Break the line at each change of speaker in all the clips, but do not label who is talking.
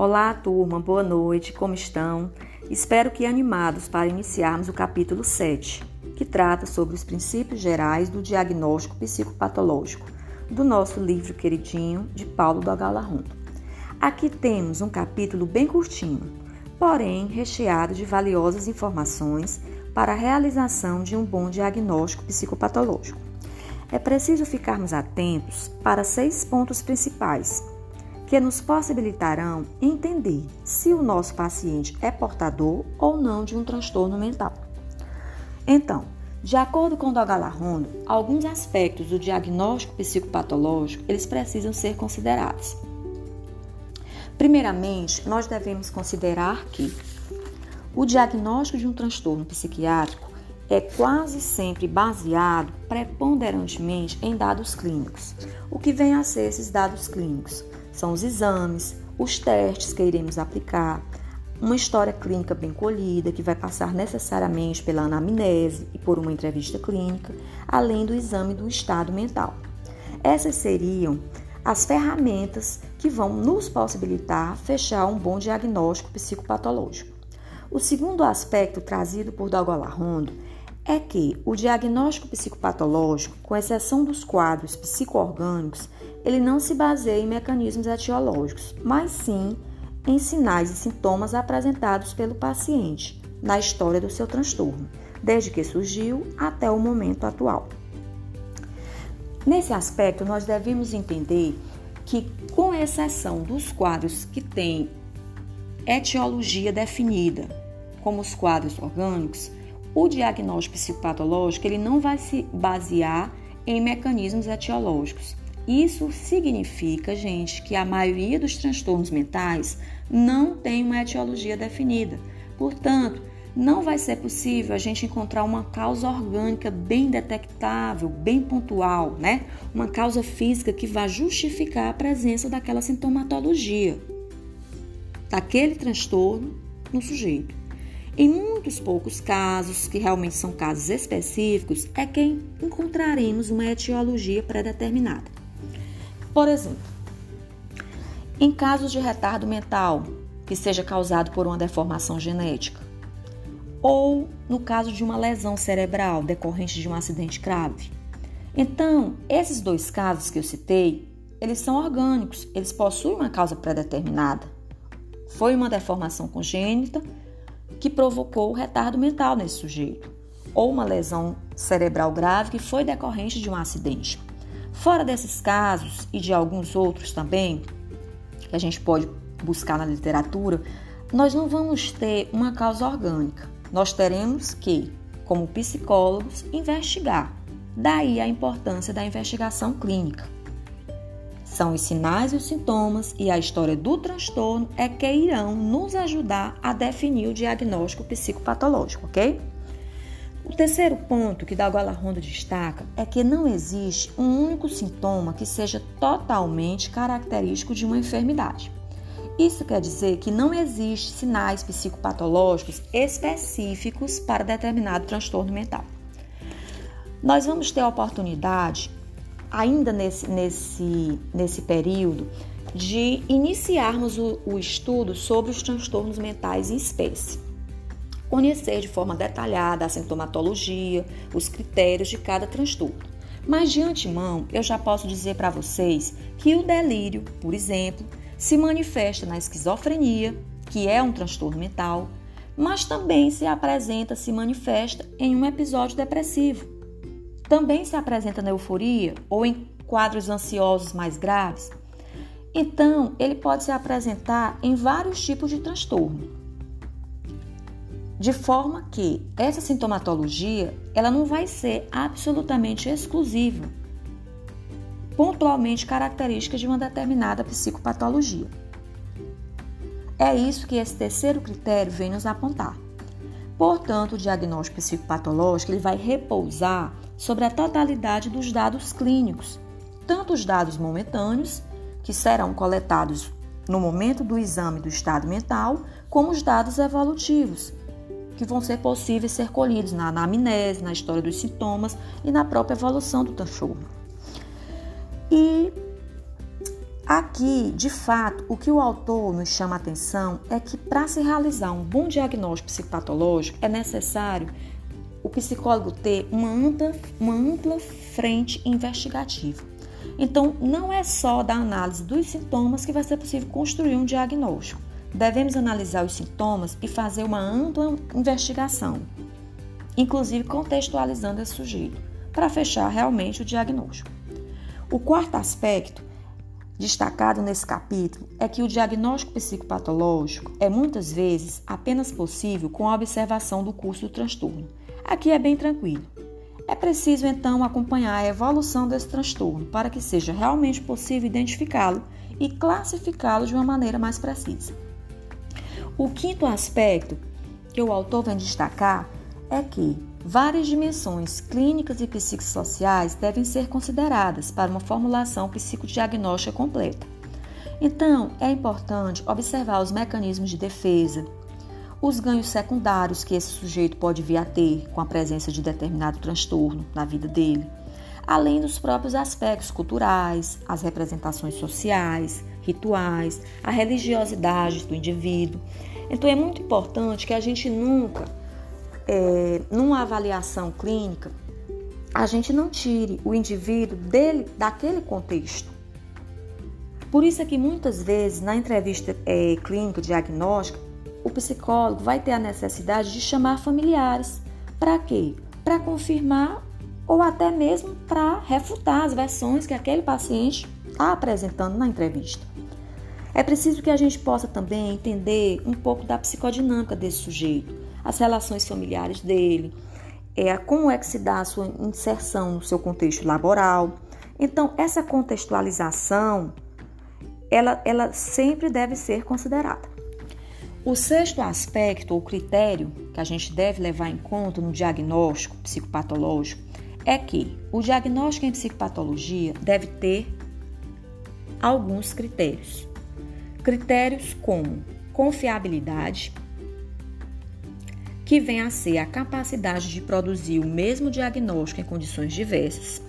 Olá, turma, boa noite, como estão? Espero que animados para iniciarmos o capítulo 7, que trata sobre os princípios gerais do diagnóstico psicopatológico, do nosso livro queridinho de Paulo do Agalarrondo. Aqui temos um capítulo bem curtinho, porém recheado de valiosas informações para a realização de um bom diagnóstico psicopatológico. É preciso ficarmos atentos para seis pontos principais que nos possibilitarão entender se o nosso paciente é portador ou não de um transtorno mental. Então, de acordo com Dogal Rondo, alguns aspectos do diagnóstico psicopatológico eles precisam ser considerados. Primeiramente, nós devemos considerar que o diagnóstico de um transtorno psiquiátrico é quase sempre baseado preponderantemente em dados clínicos. O que vem a ser esses dados clínicos? São os exames, os testes que iremos aplicar, uma história clínica bem colhida, que vai passar necessariamente pela anamnese e por uma entrevista clínica, além do exame do estado mental. Essas seriam as ferramentas que vão nos possibilitar fechar um bom diagnóstico psicopatológico. O segundo aspecto trazido por Dalgola Rondo é que o diagnóstico psicopatológico, com exceção dos quadros psicoorgânicos, ele não se baseia em mecanismos etiológicos, mas sim em sinais e sintomas apresentados pelo paciente na história do seu transtorno, desde que surgiu até o momento atual. Nesse aspecto, nós devemos entender que, com exceção dos quadros que têm etiologia definida, como os quadros orgânicos, o diagnóstico psicopatológico ele não vai se basear em mecanismos etiológicos, isso significa, gente, que a maioria dos transtornos mentais não tem uma etiologia definida. Portanto, não vai ser possível a gente encontrar uma causa orgânica bem detectável, bem pontual, né? Uma causa física que vá justificar a presença daquela sintomatologia, daquele transtorno no sujeito. Em muitos poucos casos, que realmente são casos específicos, é que encontraremos uma etiologia pré-determinada. Por exemplo, em casos de retardo mental que seja causado por uma deformação genética, ou no caso de uma lesão cerebral decorrente de um acidente grave. Então, esses dois casos que eu citei, eles são orgânicos, eles possuem uma causa pré-determinada. Foi uma deformação congênita que provocou o retardo mental nesse sujeito, ou uma lesão cerebral grave que foi decorrente de um acidente. Fora desses casos e de alguns outros também, que a gente pode buscar na literatura, nós não vamos ter uma causa orgânica. Nós teremos que, como psicólogos, investigar. Daí a importância da investigação clínica. São os sinais e os sintomas e a história do transtorno é que irão nos ajudar a definir o diagnóstico psicopatológico, ok? O terceiro ponto que Dagola Ronda destaca é que não existe um único sintoma que seja totalmente característico de uma enfermidade. Isso quer dizer que não existe sinais psicopatológicos específicos para determinado transtorno mental. Nós vamos ter a oportunidade, ainda nesse, nesse, nesse período, de iniciarmos o, o estudo sobre os transtornos mentais em espécie conhecer de forma detalhada a sintomatologia, os critérios de cada transtorno. Mas de antemão, eu já posso dizer para vocês que o delírio, por exemplo, se manifesta na esquizofrenia, que é um transtorno mental, mas também se apresenta, se manifesta em um episódio depressivo. Também se apresenta na euforia ou em quadros ansiosos mais graves. Então, ele pode se apresentar em vários tipos de transtorno de forma que essa sintomatologia ela não vai ser absolutamente exclusiva, pontualmente característica de uma determinada psicopatologia. É isso que esse terceiro critério vem nos apontar. Portanto, o diagnóstico psicopatológico ele vai repousar sobre a totalidade dos dados clínicos, tanto os dados momentâneos, que serão coletados no momento do exame do estado mental, como os dados evolutivos, que vão ser possíveis ser colhidos na anamnese, na história dos sintomas e na própria evolução do transtorno. E Aqui, de fato, o que o autor nos chama a atenção é que para se realizar um bom diagnóstico psicopatológico é necessário o psicólogo ter uma ampla, uma ampla frente investigativa. Então, não é só da análise dos sintomas que vai ser possível construir um diagnóstico. Devemos analisar os sintomas e fazer uma ampla investigação, inclusive contextualizando esse sujeito, para fechar realmente o diagnóstico. O quarto aspecto destacado nesse capítulo é que o diagnóstico psicopatológico é muitas vezes apenas possível com a observação do curso do transtorno. Aqui é bem tranquilo. É preciso então acompanhar a evolução desse transtorno para que seja realmente possível identificá-lo e classificá-lo de uma maneira mais precisa. O quinto aspecto que o autor vem destacar é que várias dimensões clínicas e psicossociais devem ser consideradas para uma formulação psicodiagnóstica completa. Então, é importante observar os mecanismos de defesa, os ganhos secundários que esse sujeito pode vir a ter com a presença de determinado transtorno na vida dele, além dos próprios aspectos culturais, as representações sociais, rituais, a religiosidade do indivíduo. Então é muito importante que a gente nunca, é, numa avaliação clínica, a gente não tire o indivíduo dele daquele contexto. Por isso é que muitas vezes na entrevista é, clínica diagnóstica o psicólogo vai ter a necessidade de chamar familiares. Para quê? Para confirmar ou até mesmo para refutar as versões que aquele paciente está apresentando na entrevista. É preciso que a gente possa também entender um pouco da psicodinâmica desse sujeito, as relações familiares dele, é, como é que se dá a sua inserção no seu contexto laboral. Então, essa contextualização, ela, ela sempre deve ser considerada. O sexto aspecto ou critério que a gente deve levar em conta no diagnóstico psicopatológico é que o diagnóstico em psicopatologia deve ter alguns critérios. Critérios como confiabilidade, que vem a ser a capacidade de produzir o mesmo diagnóstico em condições diversas.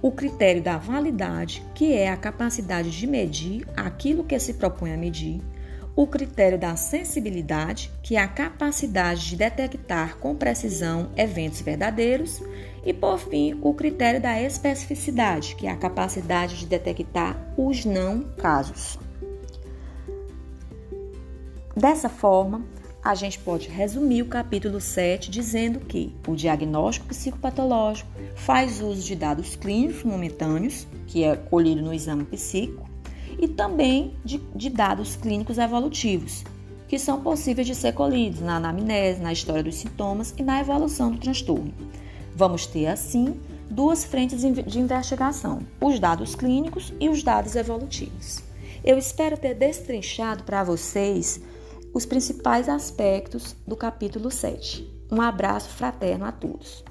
O critério da validade, que é a capacidade de medir aquilo que se propõe a medir o critério da sensibilidade, que é a capacidade de detectar com precisão eventos verdadeiros, e por fim, o critério da especificidade, que é a capacidade de detectar os não casos. Dessa forma, a gente pode resumir o capítulo 7 dizendo que o diagnóstico psicopatológico faz uso de dados clínicos momentâneos, que é colhido no exame psíquico, e também de, de dados clínicos evolutivos, que são possíveis de ser colhidos na anamnese, na história dos sintomas e na evolução do transtorno. Vamos ter, assim, duas frentes de investigação: os dados clínicos e os dados evolutivos. Eu espero ter destrinchado para vocês os principais aspectos do capítulo 7. Um abraço fraterno a todos.